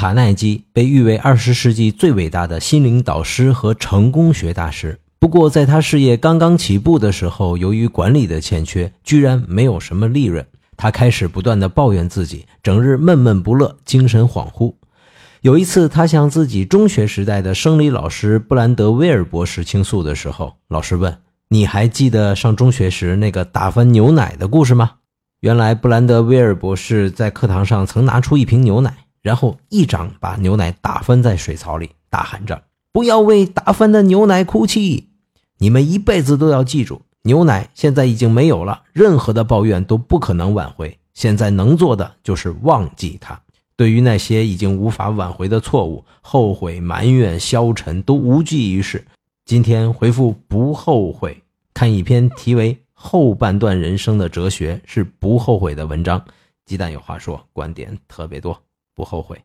卡耐基被誉为二十世纪最伟大的心灵导师和成功学大师。不过，在他事业刚刚起步的时候，由于管理的欠缺，居然没有什么利润。他开始不断的抱怨自己，整日闷闷不乐，精神恍惚。有一次，他向自己中学时代的生理老师布兰德威尔博士倾诉的时候，老师问：“你还记得上中学时那个打翻牛奶的故事吗？”原来，布兰德威尔博士在课堂上曾拿出一瓶牛奶，然后一掌把牛奶打翻在水槽里，大喊着：“不要为打翻的牛奶哭泣！你们一辈子都要记住。”牛奶现在已经没有了，任何的抱怨都不可能挽回。现在能做的就是忘记它。对于那些已经无法挽回的错误，后悔、埋怨、消沉都无济于事。今天回复“不后悔”，看一篇题为《后半段人生的哲学是不后悔》的文章。鸡蛋有话说，观点特别多，不后悔。